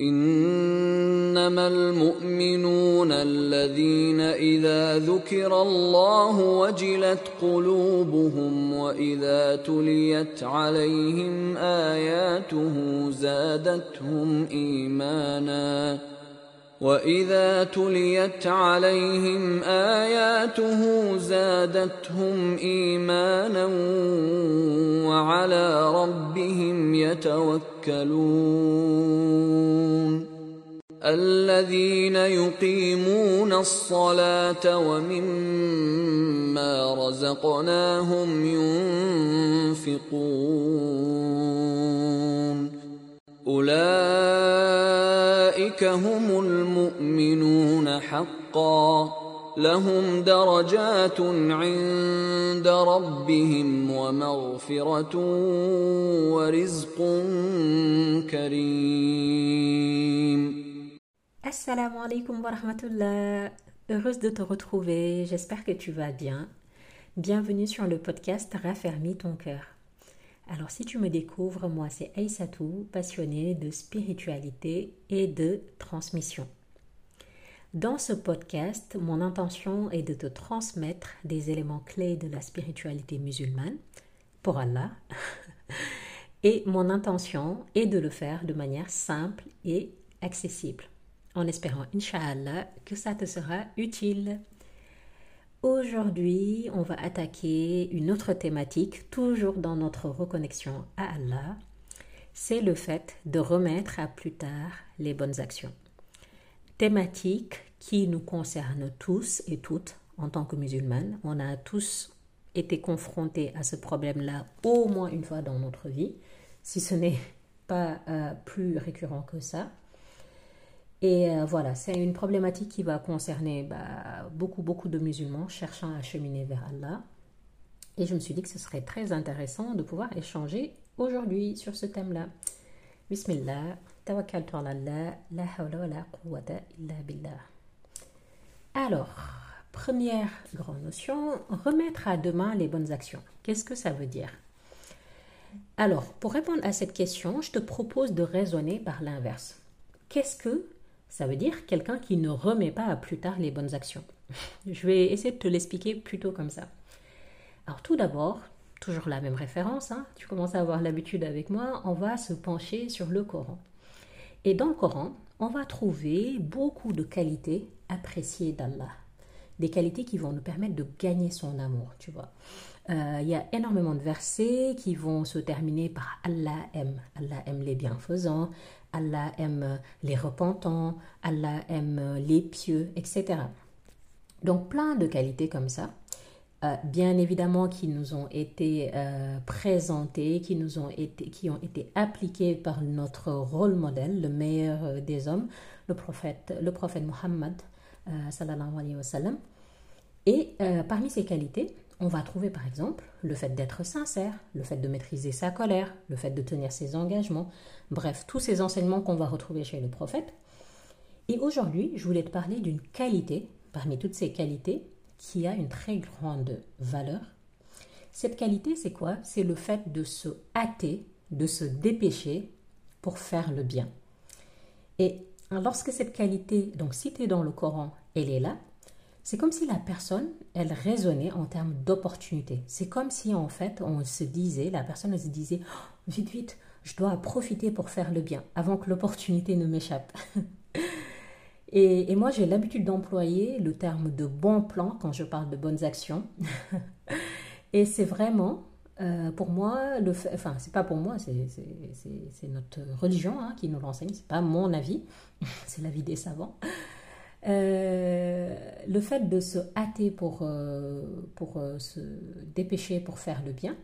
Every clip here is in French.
إنما المؤمنون الذين إذا ذكر الله وجلت قلوبهم وإذا تليت عليهم آياته زادتهم إيمانا واذا تليت عليهم اياته زادتهم ايمانا وعلى ربهم يتوكلون الذين يقيمون الصلاه ومما رزقناهم ينفقون اولئك هم حقا لهم درجات عند ربهم ومغفره ورزق كريم Assalamu alaikum wa rahmatullah. Heureuse de te retrouver, j'espère que tu vas bien. Bienvenue sur le podcast Raffermis ton cœur. Alors si tu me découvres, moi c'est Aïssatou, passionnée de spiritualité et de transmission. Dans ce podcast, mon intention est de te transmettre des éléments clés de la spiritualité musulmane pour Allah. Et mon intention est de le faire de manière simple et accessible en espérant, Inch'Allah, que ça te sera utile. Aujourd'hui, on va attaquer une autre thématique, toujours dans notre reconnexion à Allah. C'est le fait de remettre à plus tard les bonnes actions. Thématique qui nous concerne tous et toutes en tant que musulmanes. On a tous été confrontés à ce problème-là au moins une fois dans notre vie, si ce n'est pas euh, plus récurrent que ça. Et euh, voilà, c'est une problématique qui va concerner bah, beaucoup, beaucoup de musulmans cherchant à cheminer vers Allah. Et je me suis dit que ce serait très intéressant de pouvoir échanger aujourd'hui sur ce thème-là. Alors, première grande notion, remettre à demain les bonnes actions. Qu'est-ce que ça veut dire? Alors, pour répondre à cette question, je te propose de raisonner par l'inverse. Qu'est-ce que ça veut dire quelqu'un qui ne remet pas à plus tard les bonnes actions? Je vais essayer de te l'expliquer plutôt comme ça. Alors tout d'abord, toujours la même référence, hein, tu commences à avoir l'habitude avec moi, on va se pencher sur le Coran. Et dans le Coran, on va trouver beaucoup de qualités appréciées d'Allah. Des qualités qui vont nous permettre de gagner son amour, tu vois. Euh, il y a énormément de versets qui vont se terminer par Allah aime. Allah aime les bienfaisants, Allah aime les repentants, Allah aime les pieux, etc. Donc plein de qualités comme ça. Euh, bien évidemment qui nous ont été euh, présentées, qui nous ont été, qui ont été appliquées par notre rôle modèle, le meilleur des hommes, le prophète, le prophète Muhammad, sallallahu. Et parmi ces qualités, on va trouver par exemple le fait d'être sincère, le fait de maîtriser sa colère, le fait de tenir ses engagements, bref, tous ces enseignements qu'on va retrouver chez le prophète. Et aujourd'hui, je voulais te parler d'une qualité, parmi toutes ces qualités, qui a une très grande valeur. Cette qualité, c'est quoi? C'est le fait de se hâter, de se dépêcher pour faire le bien. Et lorsque cette qualité, donc citée dans le Coran, elle est là, c'est comme si la personne, elle raisonnait en termes d'opportunité. C'est comme si en fait, on se disait, la personne se disait, oh, vite, vite, je dois profiter pour faire le bien avant que l'opportunité ne m'échappe. et, moi, j'ai l'habitude d'employer le terme de bon plan quand je parle de bonnes actions. et c'est vraiment, euh, pour moi, le fait, enfin, c'est pas pour moi, c'est notre religion hein, qui nous l'enseigne, c'est pas mon avis, c'est l'avis des savants. Euh, le fait de se hâter pour, euh, pour se dépêcher pour faire le bien,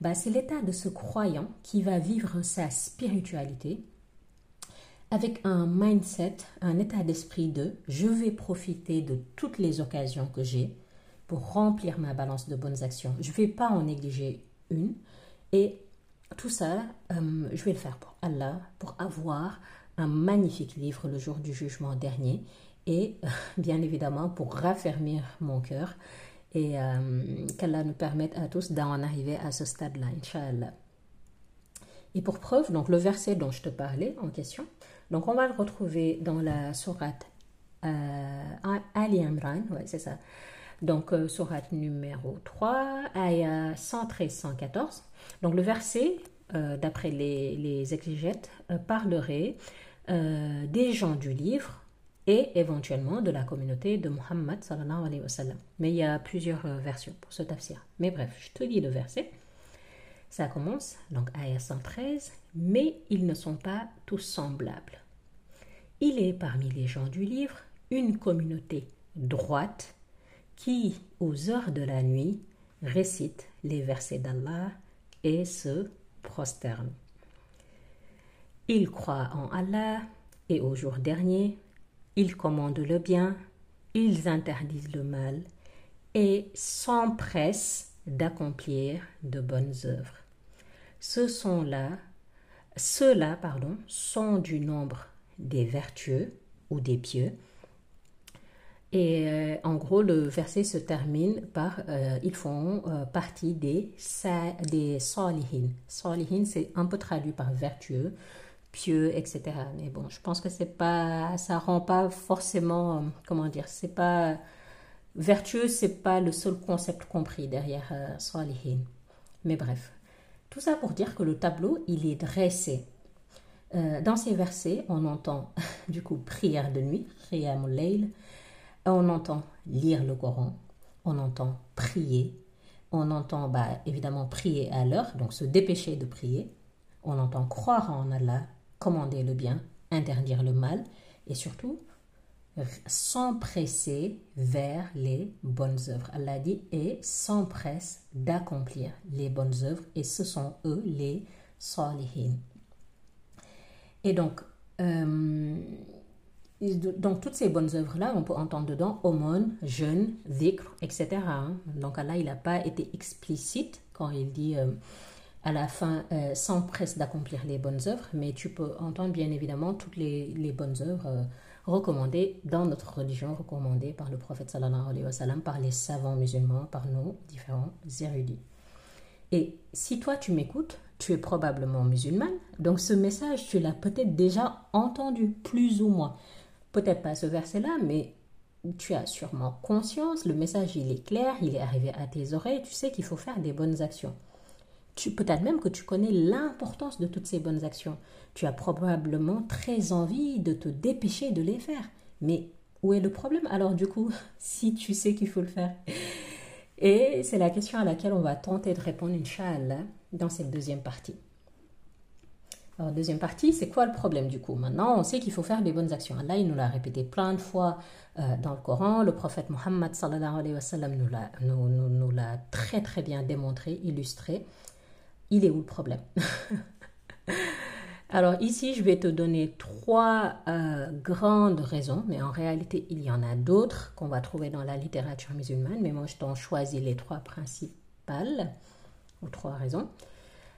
bah, c'est l'état de ce croyant qui va vivre sa spiritualité avec un mindset, un état d'esprit de je vais profiter de toutes les occasions que j'ai pour remplir ma balance de bonnes actions. Je ne vais pas en négliger une. Et tout ça, je vais le faire pour Allah, pour avoir un magnifique livre le jour du jugement dernier et bien évidemment pour raffermir mon cœur et euh, qu'Allah nous permette à tous d'en arriver à ce stade-là, Inch'Allah. Et pour preuve, donc le verset dont je te parlais en question, Donc on va le retrouver dans la sourate euh, Ali Imran, c'est ça. Donc euh, sourate numéro 3, ayah 113-114. Donc le verset, euh, d'après les, les, exégètes, parlerait des gens du livre et éventuellement de la communauté de Muhammad sallallahu alayhi. Mais il y a plusieurs versions pour ce tafsir. Mais bref, je te lis le verset. Ça commence, donc ayah 113, mais ils ne sont pas tous semblables. Il est parmi les gens du livre une communauté droite qui, aux heures de la nuit, récite les versets d'Allah et se prosterne. Ils croient en Allah et au jour dernier, ils commandent le bien, ils interdisent le mal et s'empressent d'accomplir de bonnes œuvres. Ce sont là, ceux-là, pardon, sont du nombre des vertueux ou des pieux. Et euh, en gros, le verset se termine par euh, ils font euh, partie des, des salihin. Salihin, c'est un peu traduit par vertueux, pieux, etc. Mais bon, je pense que c'est pas, ça rend pas forcément, comment dire, c'est pas vertueux, c'est pas le seul concept compris derrière salihin. Mais bref, tout ça pour dire que le tableau, il est dressé. Euh, dans ces versets, on entend du coup prière de nuit, on entend lire le Coran, on entend prier, on entend bah, évidemment prier à l'heure, donc se dépêcher de prier, on entend croire en Allah, commander le bien, interdire le mal, et surtout s'empresser vers les bonnes œuvres. Allah dit et s'empresse d'accomplir les bonnes œuvres et ce sont eux les salihin. Et donc, euh, donc toutes ces bonnes œuvres-là, on peut entendre dedans aumône, jeûne, dhikr, etc. Hein. Donc Allah, il n'a pas été explicite quand il dit euh, à la fin euh, s'empresse d'accomplir les bonnes œuvres, mais tu peux entendre bien évidemment toutes les, les bonnes œuvres recommandé dans notre religion, recommandé par le prophète sallallahu alayhi wa sallam, par les savants musulmans, par nos différents érudits. Et si toi tu m'écoutes, tu es probablement musulmane, donc ce message tu l'as peut-être déjà entendu, plus ou moins. Peut-être pas ce verset-là, mais tu as sûrement conscience, le message il est clair, il est arrivé à tes oreilles, tu sais qu'il faut faire des bonnes actions peut-être même que tu connais l'importance de toutes ces bonnes actions. Tu as probablement très envie de te dépêcher de les faire. Mais où est le problème? Alors du coup, si tu sais qu'il faut le faire Et c'est la question à laquelle on va tenter de répondre, Inch'Allah, dans cette deuxième partie. Alors, deuxième partie, c'est quoi le problème du coup? Maintenant, on sait qu'il faut faire des bonnes actions. Allah, il nous l'a répété plein de fois euh, dans le Coran. Le prophète Mohammed nous l'a très très bien démontré, illustré il est où le problème? Alors ici, je vais te donner trois euh, grandes raisons, mais en réalité, il y en a d'autres qu'on va trouver dans la littérature musulmane, mais moi, je t'en choisis les trois principales, ou trois raisons.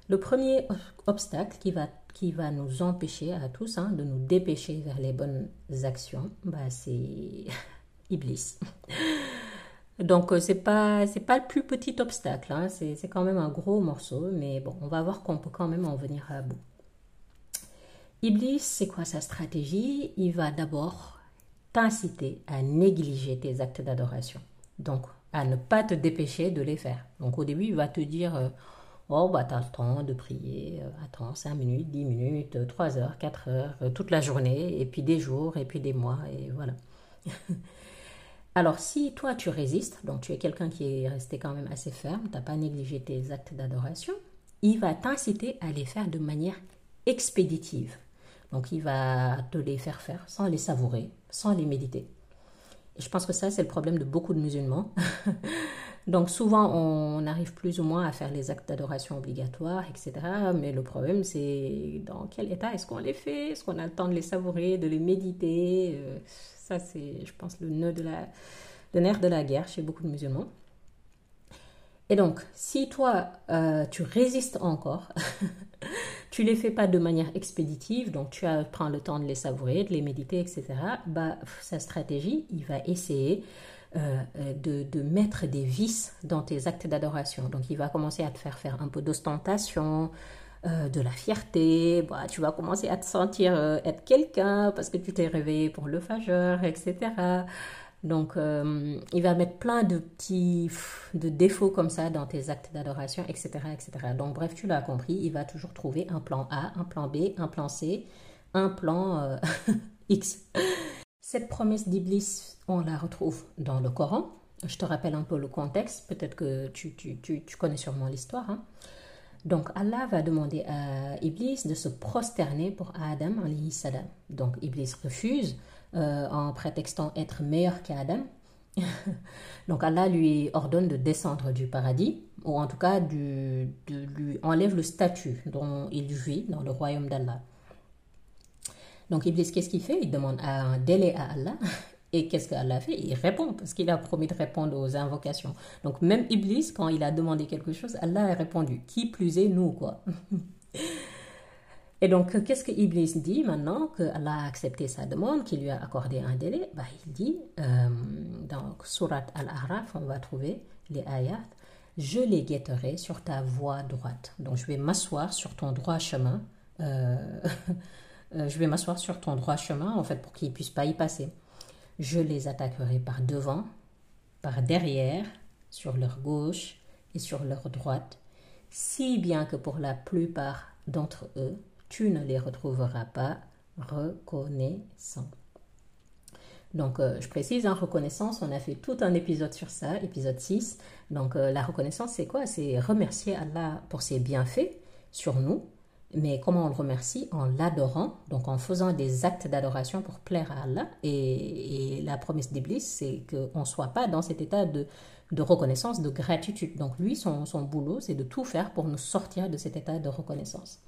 Le premier obstacle qui va, qui va nous empêcher à tous hein, de nous dépêcher vers les bonnes actions, bah, c'est Iblis. Donc euh, c'est pas pas le plus petit obstacle, hein. c'est quand même un gros morceau, mais bon, on va voir qu'on peut quand même en venir à bout. Iblis, c'est quoi sa stratégie? Il va d'abord t'inciter à négliger tes actes d'adoration, donc à ne pas te dépêcher de les faire. Donc au début, il va te dire euh, Oh, bah, t'as le temps de prier, euh, attends, 5 minutes, 10 minutes, 3 heures, 4 heures, toute la journée, et puis des jours, et puis des mois, et voilà. Alors si toi tu résistes, donc tu es quelqu'un qui est resté quand même assez ferme, tu n'as pas négligé tes actes d'adoration, il va t'inciter à les faire de manière expéditive. Donc il va te les faire faire sans les savourer, sans les méditer. Et je pense que ça c'est le problème de beaucoup de musulmans. donc souvent on arrive plus ou moins à faire les actes d'adoration obligatoires, etc. Mais le problème c'est dans quel état est-ce qu'on les fait? Est-ce qu'on a le temps de les savourer, de les méditer? Euh, ça, c'est, je pense, le nœud de la, nerf de la guerre chez beaucoup de musulmans. Et donc, si toi, euh, tu résistes encore, tu les fais pas de manière expéditive, donc tu as, prends le temps de les savourer, de les méditer, etc., bah, sa stratégie, il va essayer euh, de, de, mettre des vices dans tes actes d'adoration. Donc, il va commencer à te faire faire un peu d'ostentation, de la fierté, bah, tu vas commencer à te sentir être quelqu'un parce que tu t'es réveillé pour le fageur, etc. Donc, il va mettre plein de petits de défauts comme ça dans tes actes d'adoration, etc., etc. Donc, bref, tu l'as compris, il va toujours trouver un plan A, un plan B, un plan C, un plan X. Cette promesse d'Iblis, on la retrouve dans le Coran. Je te rappelle un peu le contexte, peut-être que tu, connais sûrement l'histoire. Hein. Donc Allah va demander à Iblis de se prosterner pour Adam salam. Donc Iblis refuse euh, en prétextant être meilleur qu'Adam. Donc Allah lui ordonne de descendre du paradis, ou en tout cas de lui enlève le statut dont il vit dans le royaume d'Allah. Donc Iblis, qu'est-ce qu'il fait? Il demande un délai à Allah et qu'est-ce qu'Allah fait? Il répond parce qu'il a promis de répondre aux invocations. Donc même Iblis, quand il a demandé quelque chose, Allah a répondu. Qui plus est, nous, quoi? Et donc, qu'est-ce que Iblis dit maintenant que Allah a accepté sa demande, qu'il lui a accordé un délai? Bah, Il dit, euh, dans Surat Al-Araf, on va trouver les ayats, je les guetterai sur ta voie droite. Donc, je vais m'asseoir sur ton droit chemin. Euh, euh, je vais m'asseoir sur ton droit chemin, en fait, pour qu'ils ne puissent pas y passer. Je les attaquerai par devant, par derrière, sur leur gauche et sur leur droite, si bien que pour la plupart d'entre eux, tu ne les retrouveras pas reconnaissants. Donc, euh, je précise, en hein, reconnaissance, on a fait tout un épisode sur ça, épisode 6. Donc, euh, la reconnaissance, c'est quoi? C'est remercier Allah pour ses bienfaits sur nous, mais comment on le remercie En l'adorant, donc en faisant des actes d'adoration pour plaire à Allah. Et, la promesse d'Iblis, c'est qu'on ne soit pas dans cet état de, reconnaissance, de gratitude. Donc lui, son, boulot, c'est de tout faire pour nous sortir de cet état de reconnaissance.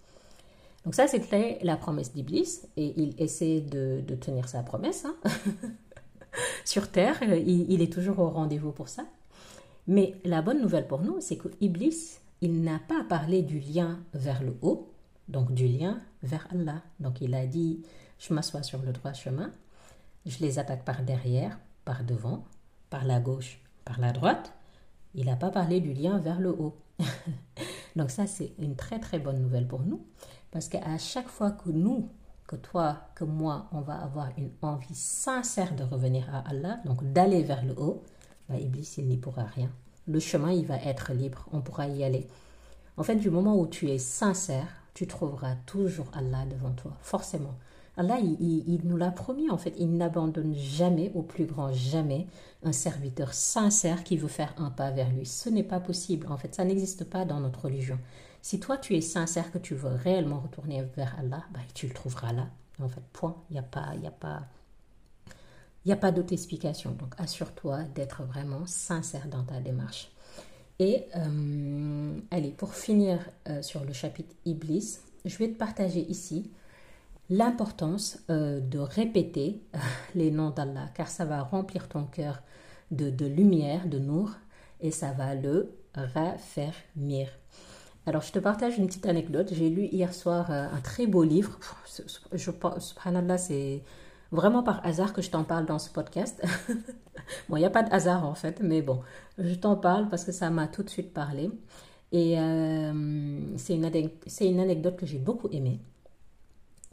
Donc ça, c'était la promesse d'Iblis. Et il essaie de, tenir sa promesse. Hein. Sur Terre, il, est toujours au rendez-vous pour ça. Mais la bonne nouvelle pour nous, c'est que Iblis, il n'a pas parlé du lien vers le haut, donc du lien vers Allah. Donc il a dit, je m'assois sur le droit chemin, je les attaque par derrière, par devant, par la gauche, par la droite. Il n'a pas parlé du lien vers le haut. donc ça, c'est une très très bonne nouvelle pour nous, parce qu'à chaque fois que nous, que toi, que moi, on va avoir une envie sincère de revenir à Allah, donc d'aller vers le haut, bah, Iblis, il n'y pourra rien. Le chemin, il va être libre, on pourra y aller. En fait, du moment où tu es sincère, tu trouveras toujours Allah devant toi, forcément. Allah, il, nous l'a promis, en fait, il n'abandonne jamais, au plus grand jamais, un serviteur sincère qui veut faire un pas vers lui. Ce n'est pas possible, en fait, ça n'existe pas dans notre religion. Si toi, tu es sincère, que tu veux réellement retourner vers Allah, bah, tu le trouveras là. En fait, point, il n'y a pas... Y a pas il n'y a pas d'autre explication. Donc, assure-toi d'être vraiment sincère dans ta démarche. Et euh, allez, pour finir euh, sur le chapitre Iblis, je vais te partager ici l'importance euh, de répéter les noms d'Allah, car ça va remplir ton cœur de, lumière, de nour, et ça va le raffermir. Alors, je te partage une petite anecdote. J'ai lu hier soir un très beau livre. Je pense, subhanallah, c'est vraiment par hasard que je t'en parle dans ce podcast. bon, il n'y a pas de hasard en fait, mais bon, je t'en parle parce que ça m'a tout de suite parlé. Et euh, c'est une, une, anecdote que j'ai beaucoup aimée.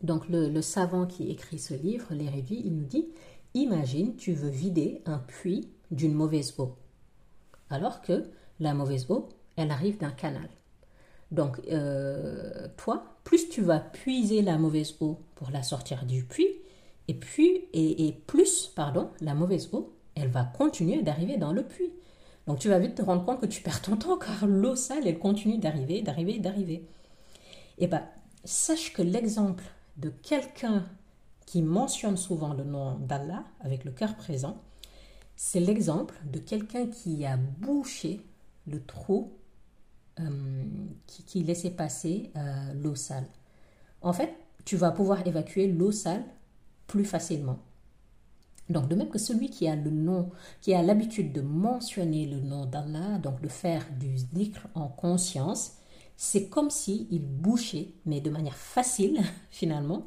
Donc le, savant qui écrit ce livre, l'Érévi, il nous dit, imagine, tu veux vider un puits d'une mauvaise eau. Alors que la mauvaise eau, elle arrive d'un canal. Donc, euh, toi, plus tu vas puiser la mauvaise eau pour la sortir du puits, et puis, et, plus, pardon, la mauvaise eau, elle va continuer d'arriver dans le puits. Donc tu vas vite te rendre compte que tu perds ton temps car l'eau sale, elle continue d'arriver, d'arriver, d'arriver. Et eh bien, sache que l'exemple de quelqu'un qui mentionne souvent le nom d'Allah avec le cœur présent, c'est l'exemple de quelqu'un qui a bouché le trou euh, qui, laissait passer euh, l'eau sale. En fait, tu vas pouvoir évacuer l'eau sale plus facilement. Donc, de même que celui qui a le nom, qui a l'habitude de mentionner le nom d'Allah, donc de faire du zikr en conscience, c'est comme si il bouchait, mais de manière facile finalement,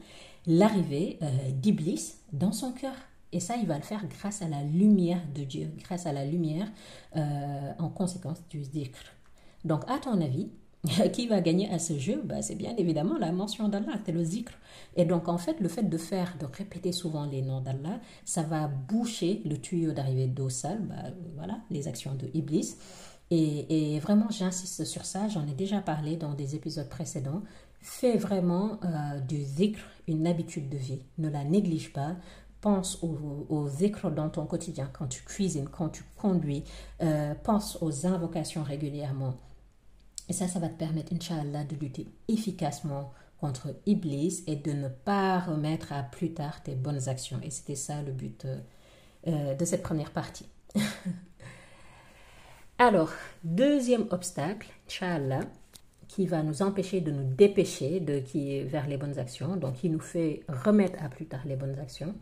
l'arrivée euh, d'Iblis dans son cœur. Et ça, il va le faire grâce à la lumière de Dieu, grâce à la lumière euh, en conséquence du zikr. Donc, à ton avis, qui va gagner à ce jeu? Bah, C'est bien évidemment la mention d'Allah, c'est le zikr. Et donc, en fait, le fait de faire, de répéter souvent les noms d'Allah, ça va boucher le tuyau d'arrivée d'eau sale, bah, voilà, les actions de Iblis. Et, vraiment, j'insiste sur ça, j'en ai déjà parlé dans des épisodes précédents. Fais vraiment euh, du zikr une habitude de vie. Ne la néglige pas. Pense au, au zikr dans ton quotidien, quand tu cuisines, quand tu conduis. Euh, pense aux invocations régulièrement. Et ça, ça va te permettre, Inch'Allah, de lutter efficacement contre Iblis et de ne pas remettre à plus tard tes bonnes actions. Et c'était ça le but euh, de cette première partie. Alors, deuxième obstacle, Inch'Allah, qui va nous empêcher de nous dépêcher de, qui, vers les bonnes actions, donc qui nous fait remettre à plus tard les bonnes actions.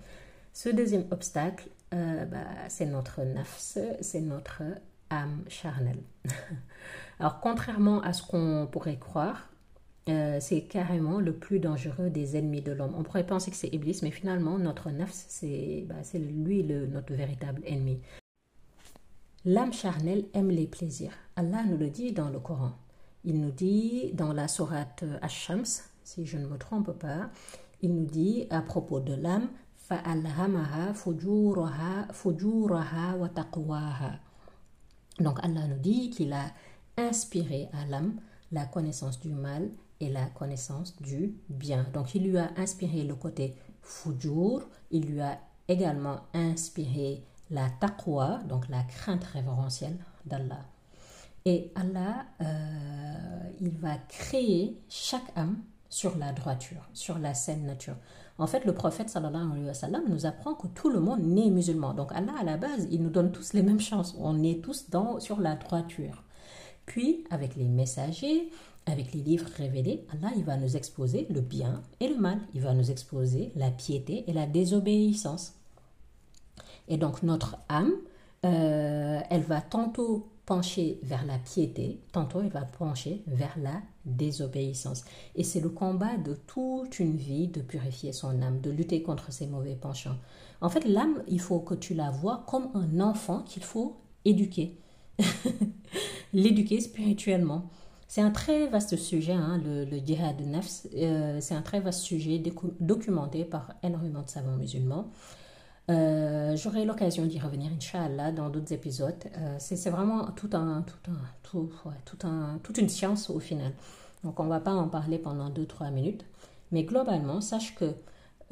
Ce deuxième obstacle, euh, bah, c'est notre nafs, c'est notre âme charnelle. Alors, contrairement à ce qu'on pourrait croire, euh, c'est carrément le plus dangereux des ennemis de l'homme. On pourrait penser que c'est Iblis, mais finalement, notre nafs, c'est bah, lui le, notre véritable ennemi. L'âme charnelle aime les plaisirs. Allah nous le dit dans le Coran. Il nous dit dans la sourate Ash-Shams, si je ne me trompe pas, il nous dit à propos de l'âme Donc Allah nous dit qu'il a inspiré à l'âme la connaissance du mal et la connaissance du bien. Donc il lui a inspiré le côté fujur, il lui a également inspiré la taqwa, donc la crainte révérentielle d'Allah. Et Allah, euh, il va créer chaque âme sur la droiture, sur la saine nature. En fait, le prophète sallallahu alayhi wa sallam nous apprend que tout le monde naît musulman. Donc Allah, à la base, il nous donne tous les mêmes chances. On est tous dans, sur la droiture. Puis, avec les messagers, avec les livres révélés, Allah, il va nous exposer le bien et le mal. Il va nous exposer la piété et la désobéissance. Et donc notre âme, euh, elle va tantôt pencher vers la piété, tantôt elle va pencher vers la désobéissance. Et c'est le combat de toute une vie de purifier son âme, de lutter contre ces mauvais penchants. En fait, l'âme, il faut que tu la vois comme un enfant qu'il faut éduquer. L'éduquer spirituellement. C'est un très vaste sujet, hein, le, djihad nafs. Euh, c'est un très vaste sujet documenté par énormément de savants musulmans. Euh, j'aurai l'occasion d'y revenir, Inch'Allah, dans d'autres épisodes. Euh, c'est vraiment tout un, tout un, tout, tout un, toute une science au final. Donc on ne va pas en parler pendant 2-3 minutes. Mais globalement, sache que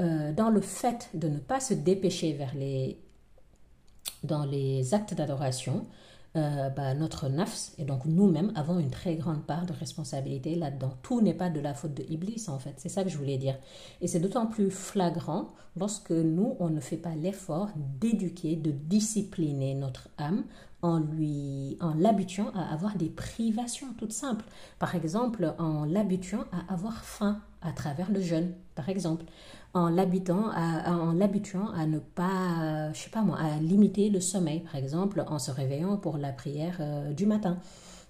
euh, dans le fait de ne pas se dépêcher vers les, dans les actes d'adoration, euh, bah, notre nafs et donc nous-mêmes avons une très grande part de responsabilité là-dedans. Tout n'est pas de la faute de Iblis en fait, c'est ça que je voulais dire. Et c'est d'autant plus flagrant lorsque nous, on ne fait pas l'effort d'éduquer, de discipliner notre âme en lui en l'habituant à avoir des privations toutes simples. Par exemple, en l'habituant à avoir faim à travers le jeûne, par exemple en l'habitant, en l'habituant à ne pas, je sais pas moi, à limiter le sommeil, par exemple, en se réveillant pour la prière euh, du matin,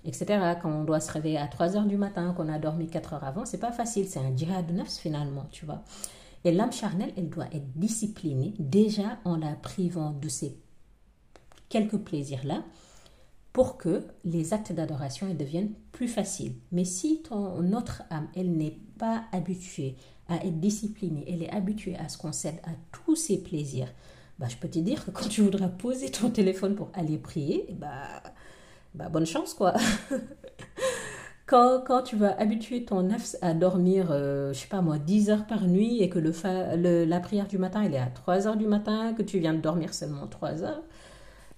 etc. Quand on doit se réveiller à 3 heures du matin, qu'on a dormi 4 heures avant, c'est pas facile, c'est un djihad de nafs finalement, tu vois. Et l'âme charnelle, elle doit être disciplinée déjà en la privant de ces quelques plaisirs-là pour que les actes d'adoration deviennent plus faciles. Mais si ton, notre âme, elle n'est pas habituée à être disciplinée, elle est habituée à ce qu'on cède à tous ses plaisirs, bah, je peux te dire que quand tu voudras poser ton téléphone pour aller prier, bah, bah bonne chance quoi. quand, quand, tu vas habituer ton nafs à dormir, euh, je sais pas moi, 10 heures par nuit et que le, la prière du matin, elle est à 3 heures du matin, que tu viens de dormir seulement 3 heures,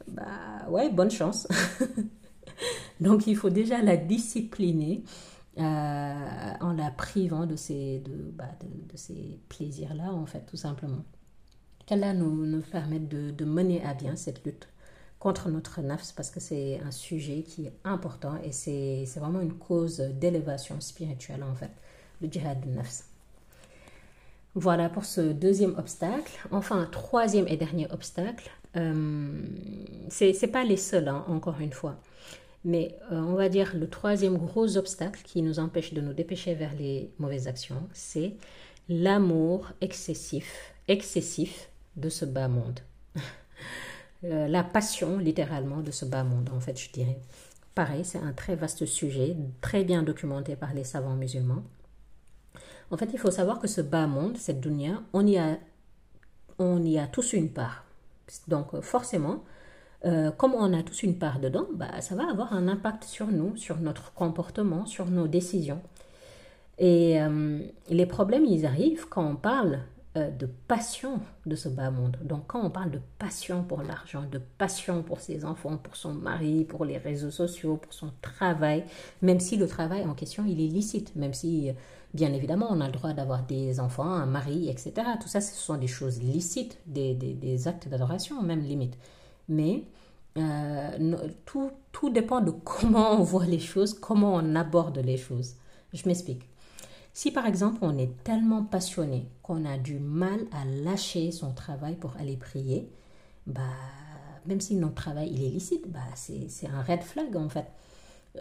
bah ouais, bonne chance. Donc il faut déjà la discipliner euh, en la privant de ces, de, bah, de, ces plaisirs-là, en fait, tout simplement. Qu'Allah nous, nous permette de, de, mener à bien cette lutte contre notre nafs, parce que c'est un sujet qui est important et c'est vraiment une cause d'élévation spirituelle, en fait, le djihad de nafs. Voilà pour ce deuxième obstacle. Enfin, troisième et dernier obstacle. Euh, c'est pas les seuls, hein, encore une fois. Mais euh, on va dire le troisième gros obstacle qui nous empêche de nous dépêcher vers les mauvaises actions, c'est l'amour excessif, excessif de ce bas monde. Euh, la passion littéralement de ce bas monde, en fait, je dirais. pareil, c'est un très vaste sujet, très bien documenté par les savants musulmans. En fait, il faut savoir que ce bas monde, cette dunya, on y a, on y a tous une part. Donc, forcément, euh, comme on a tous une part dedans, bah, ça va avoir un impact sur nous, sur notre comportement, sur nos décisions. Et euh, les problèmes, ils arrivent quand on parle euh, de passion de ce bas monde. Donc quand on parle de passion pour l'argent, de passion pour ses enfants, pour son mari, pour les réseaux sociaux, pour son travail, même si le travail en question, il est licite, même si, bien évidemment, on a le droit d'avoir des enfants, un mari, etc. Tout ça, ce sont des choses licites, des, des, actes d'adoration, même limite. Mais euh, tout, tout dépend de comment on voit les choses, comment on aborde les choses. Je m'explique. Si par exemple on est tellement passionné qu'on a du mal à lâcher son travail pour aller prier, bah, même si notre travail il est licite, bah, c'est un red flag en fait.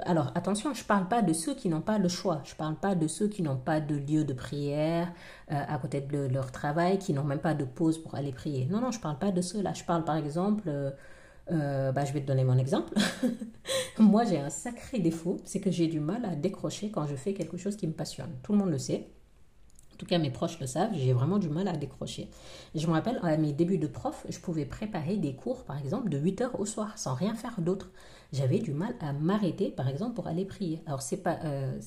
Alors attention, je ne parle pas de ceux qui n'ont pas le choix, je ne parle pas de ceux qui n'ont pas de lieu de prière euh, à côté de leur travail, qui n'ont même pas de pause pour aller prier. Non, non, je ne parle pas de ceux-là. Je parle par exemple... Euh, euh, bah, je vais te donner mon exemple. Moi, j'ai un sacré défaut, c'est que j'ai du mal à décrocher quand je fais quelque chose qui me passionne. Tout le monde le sait. En tout cas, mes proches le savent, j'ai vraiment du mal à décrocher. Je me rappelle, à mes débuts de prof, je pouvais préparer des cours, par exemple, de 8 heures au soir, sans rien faire d'autre. J'avais du mal à m'arrêter, par exemple, pour aller prier. Alors, ce n'est pas, euh,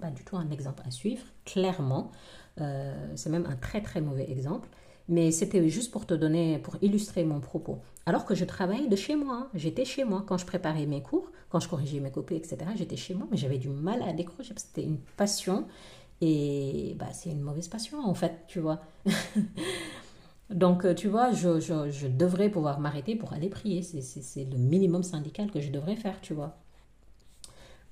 pas du tout un exemple à suivre, clairement. Euh, c'est même un très, très mauvais exemple mais c'était juste pour te donner, pour illustrer mon propos. Alors que je travaillais de chez moi, hein. j'étais chez moi quand je préparais mes cours, quand je corrigeais mes copies, etc. J'étais chez moi, mais j'avais du mal à décrocher parce que c'était une passion et bah, c'est une mauvaise passion en fait, tu vois. Donc, tu vois, je devrais pouvoir m'arrêter pour aller prier. C'est le minimum syndical que je devrais faire, tu vois.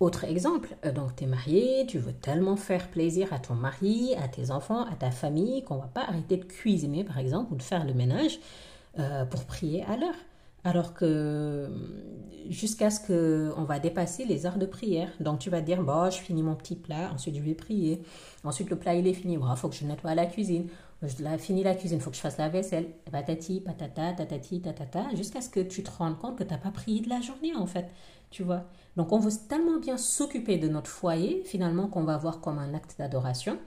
Autre exemple, euh, donc tu es marié, tu veux tellement faire plaisir à ton mari, à tes enfants, à ta famille, qu'on va pas arrêter de cuisiner par exemple ou de faire le ménage euh, pour prier à l'heure. Alors que jusqu'à ce qu'on va dépasser les heures de prière. Donc tu vas dire, bon, je finis mon petit plat, ensuite je vais prier. Ensuite le plat il est fini, il faut que je nettoie la cuisine. Je la, finis la cuisine, il faut que je fasse la vaisselle. Patati, patata, tatati, tatata, jusqu'à ce que tu te rendes compte que tu n'as pas prié de la journée en fait. Tu vois donc on veut tellement bien s'occuper de notre foyer, finalement, qu'on va voir comme un acte d'adoration,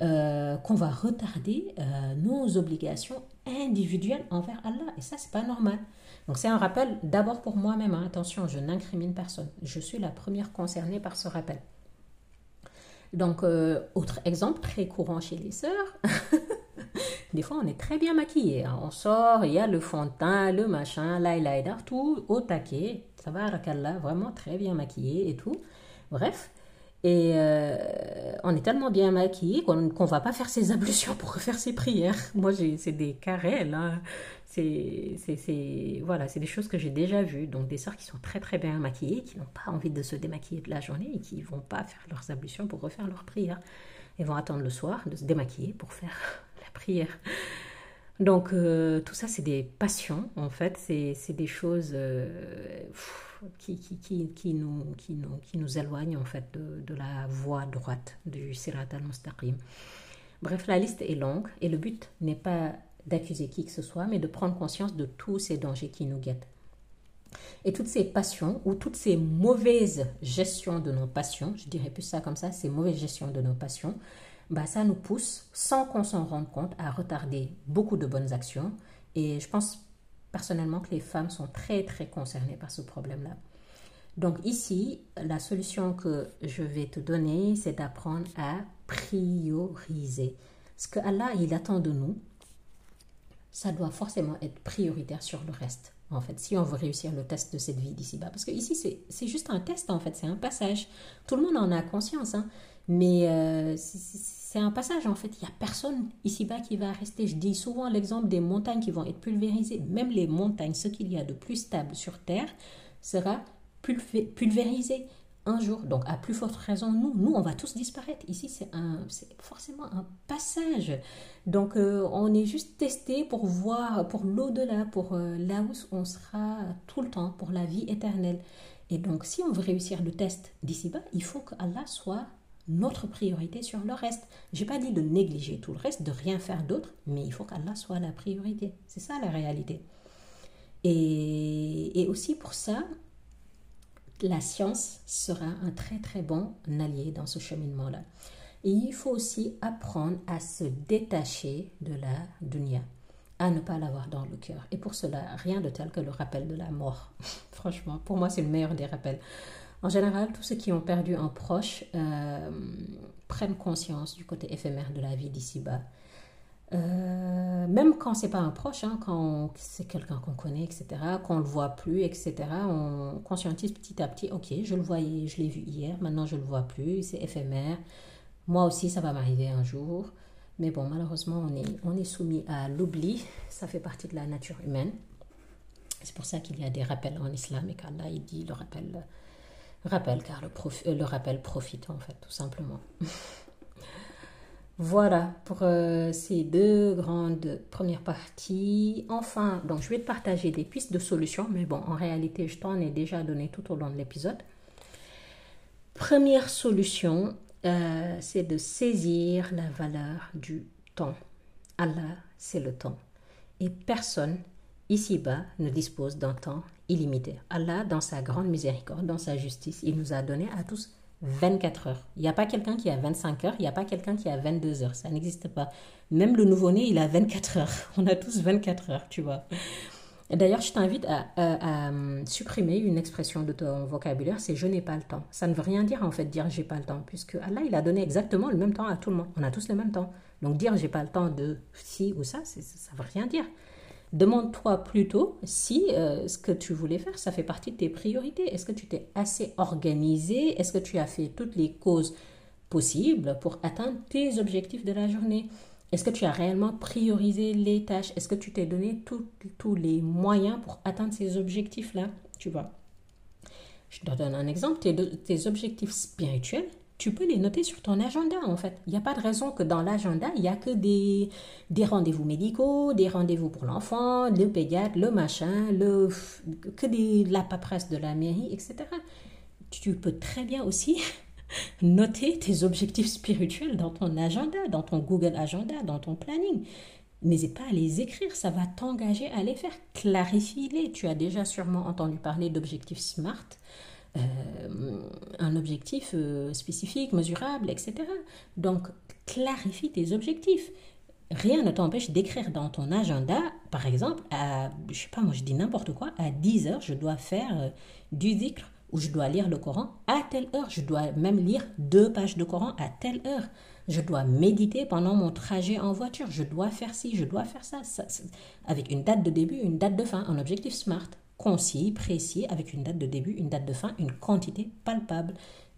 euh, qu'on va retarder euh, nos obligations individuelles envers Allah. Et ça, c'est pas normal. Donc c'est un rappel d'abord pour moi-même. Hein. Attention, je n'incrimine personne. Je suis la première concernée par ce rappel. Donc, euh, autre exemple très courant chez les sœurs. Des fois, on est très bien maquillé. Hein. On sort, il y a le fond de teint, le machin, l'eyeliner, tout au taquet. Ça va, Rakallah, vraiment très bien maquillé et tout. Bref. Et euh, on est tellement bien maquillé qu'on ne va pas faire ses ablutions pour refaire ses prières. Moi, c'est des carrels. Hein. C'est voilà, des choses que j'ai déjà vues. Donc, des sœurs qui sont très très bien maquillées, qui n'ont pas envie de se démaquiller de la journée et qui ne vont pas faire leurs ablutions pour refaire leurs prières. Elles vont attendre le soir de se démaquiller pour faire Donc euh, tout ça, c'est des passions, en fait, c'est des choses euh, qui, qui, qui, nous, qui, nous, qui nous éloignent, en fait, de, de la voie droite du Sirat al-Mustaqim. Bref, la liste est longue et le but n'est pas d'accuser qui que ce soit, mais de prendre conscience de tous ces dangers qui nous guettent. Et toutes ces passions ou toutes ces mauvaises gestions de nos passions, je dirais plus ça comme ça, ces mauvaises gestions de nos passions, bah, ça nous pousse, sans qu'on s'en rende compte, à retarder beaucoup de bonnes actions. Et je pense personnellement que les femmes sont très très concernées par ce problème-là. Donc ici, la solution que je vais te donner, c'est d'apprendre à prioriser. Ce que Allah, il attend de nous, ça doit forcément être prioritaire sur le reste. En fait, si on veut réussir le test de cette vie d'ici-bas. Parce que ici, c'est juste un test, en fait, c'est un passage. Tout le monde en a conscience. Hein. Mais euh, c'est un passage en fait. Il n'y a personne ici-bas qui va rester. Je dis souvent l'exemple des montagnes qui vont être pulvérisées. Même les montagnes, ce qu'il y a de plus stable sur Terre, sera pulvérisé un jour. Donc à plus forte raison, nous, nous, on va tous disparaître. Ici, c'est forcément un passage. Donc euh, on est juste testé pour voir, pour l'au-delà, pour euh, là où on sera tout le temps, pour la vie éternelle. Et donc si on veut réussir le test d'ici-bas, il faut que Allah soit notre priorité sur le reste. Je n'ai pas dit de négliger tout le reste, de rien faire d'autre, mais il faut qu'Allah soit la priorité. C'est ça la réalité. Et, aussi pour ça, la science sera un très très bon allié dans ce cheminement-là. Et il faut aussi apprendre à se détacher de la dunya, à ne pas l'avoir dans le cœur. Et pour cela, rien de tel que le rappel de la mort. Franchement, pour moi, c'est le meilleur des rappels. En général, tous ceux qui ont perdu un proche euh, prennent conscience du côté éphémère de la vie d'ici-bas. Euh, même quand c'est pas un proche, hein, quand c'est quelqu'un qu'on connaît, etc., qu'on le voit plus, etc., on conscientise petit à petit, ok, je le voyais, je l'ai vu hier, maintenant je le vois plus, c'est éphémère. Moi aussi, ça va m'arriver un jour. Mais bon, malheureusement, on est, soumis à l'oubli. Ça fait partie de la nature humaine. C'est pour ça qu'il y a des rappels en islam et qu'Allah, dit le rappel, rappel car le, euh, le rappel profite, en fait, tout simplement. Voilà pour euh, ces deux grandes premières parties. Enfin, donc je vais te partager des pistes de solutions, mais bon, en réalité, je t'en ai déjà donné tout au long de l'épisode. Première solution, euh, c'est de saisir la valeur du temps. Allah, c'est le temps. Et personne ici-bas ne dispose d'un temps illimité. Allah, dans sa grande miséricorde, dans sa justice, il nous a donné à tous 24 heures. Il n'y a pas quelqu'un qui a 25 heures, il n'y a pas quelqu'un qui a 22 heures. Ça n'existe pas. Même le nouveau-né, il a 24 heures. On a tous 24 heures, tu vois. D'ailleurs, je t'invite à, euh, supprimer une expression de ton vocabulaire, c'est je n'ai pas le temps. Ça ne veut rien dire en fait dire j'ai pas le temps, puisque Allah il a donné exactement le même temps à tout le monde. On a tous le même temps. Donc dire j'ai pas le temps de ci ou ça, ça ne veut rien dire. Demande-toi plutôt si euh, ce que tu voulais faire, ça fait partie de tes priorités. Est-ce que tu t'es assez organisé? Est-ce que tu as fait toutes les causes possibles pour atteindre tes objectifs de la journée? Est-ce que tu as réellement priorisé les tâches? Est-ce que tu t'es donné tous les moyens pour atteindre ces objectifs-là? Tu vois? Je te donne un exemple. tes objectifs spirituels, tu peux les noter sur ton agenda en fait. Il n'y a pas de raison que dans l'agenda, il n'y a que des, des rendez-vous médicaux, des rendez-vous pour l'enfant, le pédiatre, le machin, le, que des, la paperasse de la mairie, etc. Tu peux très bien aussi noter tes objectifs spirituels dans ton agenda, dans ton Google Agenda, dans ton planning. N'hésite pas à les écrire, ça va t'engager à les faire. Clarifie-les. Tu as déjà sûrement entendu parler d'objectifs SMART. Euh, un objectif euh, spécifique, mesurable, etc. Donc, clarifie tes objectifs. Rien ne t'empêche d'écrire dans ton agenda, par exemple, à, je sais pas, moi je dis n'importe quoi, à 10 heures, je dois faire euh, du dhikr ou je dois lire le Coran à telle heure. Je dois même lire deux pages de Coran à telle heure. Je dois méditer pendant mon trajet en voiture. Je dois faire ci, je dois faire ça avec une date de début, une date de fin, un objectif SMART concis, précis, avec une date de début, une date de fin, une quantité palpable.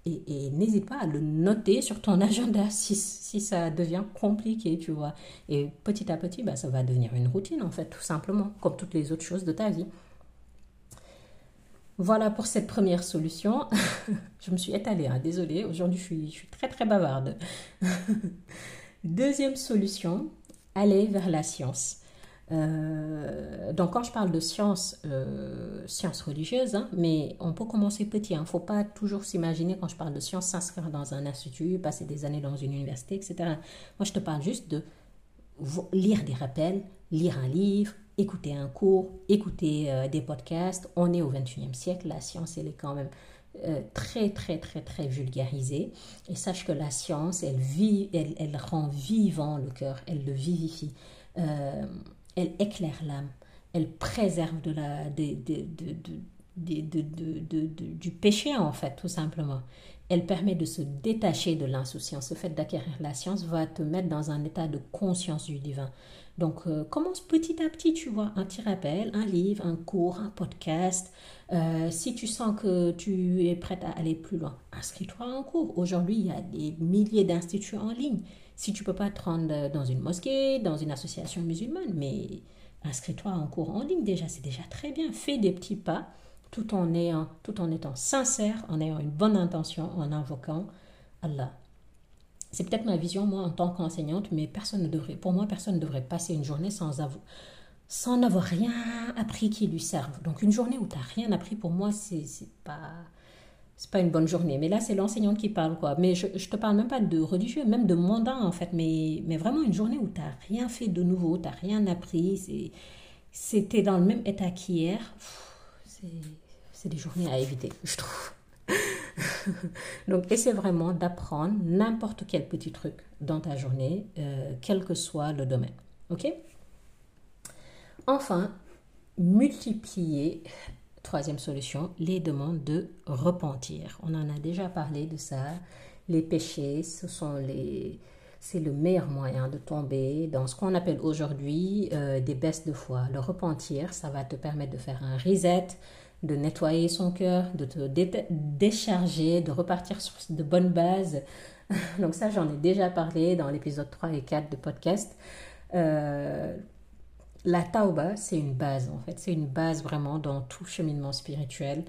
Et, n'hésite pas à le noter sur ton agenda si, si, ça devient compliqué, tu vois. Et petit à petit, bah, ça va devenir une routine, en fait, tout simplement, comme toutes les autres choses de ta vie. Voilà pour cette première solution. je me suis étalée, hein, désolée, aujourd'hui je suis, je suis très très bavarde. Deuxième solution, aller vers la science. Euh, donc quand je parle de sciences, euh, sciences religieuses, hein, mais on peut commencer petit. Il hein. ne faut pas toujours s'imaginer quand je parle de sciences s'inscrire dans un institut, passer des années dans une université, etc. Moi, je te parle juste de lire des rappels, lire un livre, écouter un cours, écouter euh, des podcasts. On est au 21e siècle, la science, elle est quand même très, très, très, très vulgarisée. Et sache que la science, elle, vit, elle rend vivant le cœur, elle le vivifie elle éclaire l'âme, elle préserve de la, de, du péché en fait, tout simplement. Elle permet de se détacher de l'insouciance. Le fait d'acquérir la science va te mettre dans un état de conscience du divin. Donc, euh, commence petit à petit, tu vois, un petit rappel, un livre, un cours, un podcast. Euh, si tu sens que tu es prête à aller plus loin, inscris-toi un cours. Aujourd'hui, il y a des milliers d'instituts en ligne. Si tu peux pas te rendre dans une mosquée, dans une association musulmane, mais inscris-toi en cours en ligne déjà, c'est déjà très bien. Fais des petits pas tout en, étant sincère, en ayant une bonne intention, en invoquant Allah. C'est peut-être ma vision, moi, en tant qu'enseignante, mais personne ne devrait, pour moi, personne ne devrait passer une journée sans, avoir, rien appris qui lui serve. Donc, une journée où tu n'as rien appris, pour moi, c'est pas c'est pas une bonne journée. Mais là, c'est l'enseignante qui parle, quoi. Mais je, je te parle même pas de religieux, même de mondain, en fait. Mais, mais vraiment une journée où tu n'as rien fait de nouveau, tu n'as rien appris, c'était dans le même état qu'hier. c'est des journées à éviter, je trouve. Donc, essaie vraiment d'apprendre n'importe quel petit truc dans ta journée, euh, quel que soit le domaine. OK? Enfin, multiplier, troisième solution, les demandes de repentir. On en a déjà parlé de ça. Les péchés, ce sont les, c'est le meilleur moyen de tomber dans ce qu'on appelle aujourd'hui euh, des baisses de foi. Le repentir, ça va te permettre de faire un reset, de nettoyer son cœur, de te décharger, de repartir sur de bonnes bases. Donc ça, j'en ai déjà parlé dans l'épisode 3 et 4 de podcast. Euh, la tauba, c'est une base en fait. C'est une base vraiment dans tout cheminement spirituel.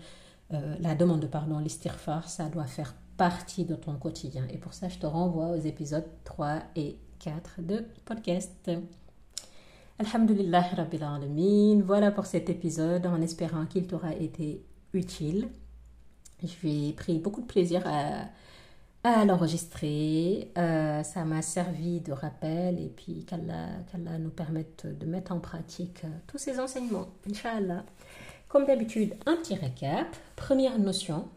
Euh, la demande de pardon, l'istighfar, ça doit faire partie de ton quotidien. Et pour ça, je te renvoie aux épisodes 3 et 4 de podcast. Alhamdulillah Rabbil Alamin. Voilà pour cet épisode en espérant qu'il t'aura été utile. J'ai pris beaucoup de plaisir à, à l'enregistrer. Euh, ça m'a servi de rappel et puis qu'Allah nous permette de mettre en pratique euh, tous ces enseignements. Inch'Allah. Comme d'habitude, un petit récap. Première notion,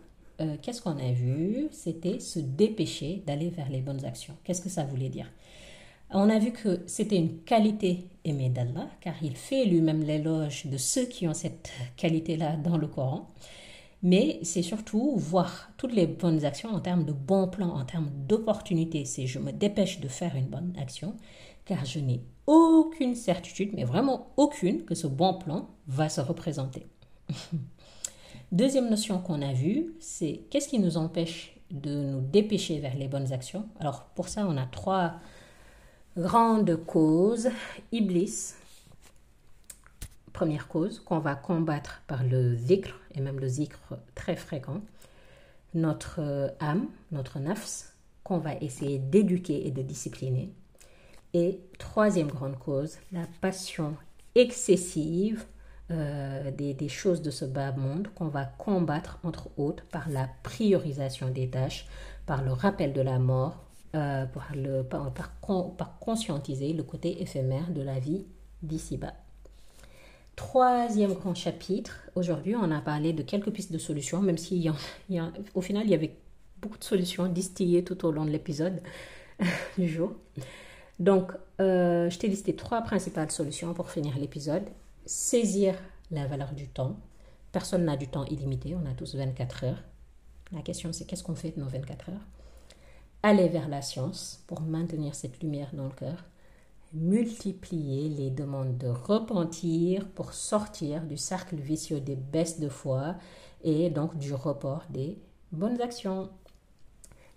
euh, qu'est-ce qu'on a vu? C'était se dépêcher d'aller vers les bonnes actions. Qu'est-ce que ça voulait dire? On a vu que c'était une qualité aimée d'Allah, car il fait lui-même l'éloge de ceux qui ont cette qualité-là dans le Coran. Mais c'est surtout voir toutes les bonnes actions en termes de bons plans, en termes d'opportunités. C'est je me dépêche de faire une bonne action, car je n'ai aucune certitude, mais vraiment aucune, que ce bon plan va se représenter. Deuxième notion qu'on a vue, c'est qu'est-ce qui nous empêche de nous dépêcher vers les bonnes actions? Alors pour ça, on a trois Grande cause, Iblis. Première cause qu'on va combattre par le zikr, et même le zikr très fréquent. Notre euh, âme, notre nafs, qu'on va essayer d'éduquer et de discipliner. Et troisième grande cause, la passion excessive euh, des, choses de ce bas monde qu'on va combattre entre autres par la priorisation des tâches, par le rappel de la mort, euh, par, par, conscientiser le côté éphémère de la vie d'ici-bas. Troisième grand chapitre, aujourd'hui on a parlé de quelques pistes de solutions, même si au final il y avait beaucoup de solutions distillées tout au long de l'épisode du jour. Donc, euh, je t'ai listé trois principales solutions pour finir l'épisode. Saisir la valeur du temps. Personne n'a du temps illimité, on a tous 24 heures. La question c'est qu'est-ce qu'on fait de nos 24 heures? Aller vers la science pour maintenir cette lumière dans le cœur, multiplier les demandes de repentir pour sortir du cercle vicieux des baisses de foi et donc du report des bonnes actions.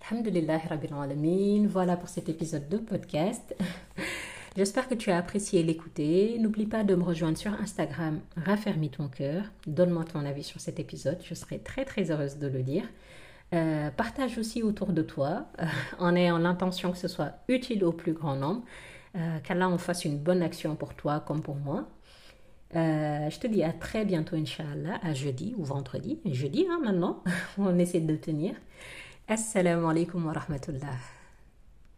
Alhamdulillah Rabbil Alamin. Voilà pour cet épisode de podcast. J'espère que tu as apprécié l'écouter. N'oublie pas de me rejoindre sur Instagram, raffermis ton cœur. Donne-moi ton avis sur cet épisode. Je serai très très heureuse de le lire. Euh, partage aussi autour de toi en ayant l'intention que ce soit utile au plus grand nombre, euh, qu'Allah en fasse une bonne action pour toi comme pour moi. je te dis à très bientôt, Inch'Allah, à jeudi ou vendredi. Jeudi, hein, maintenant, on essaie de tenir. Assalamu alaikum wa rahmatullah.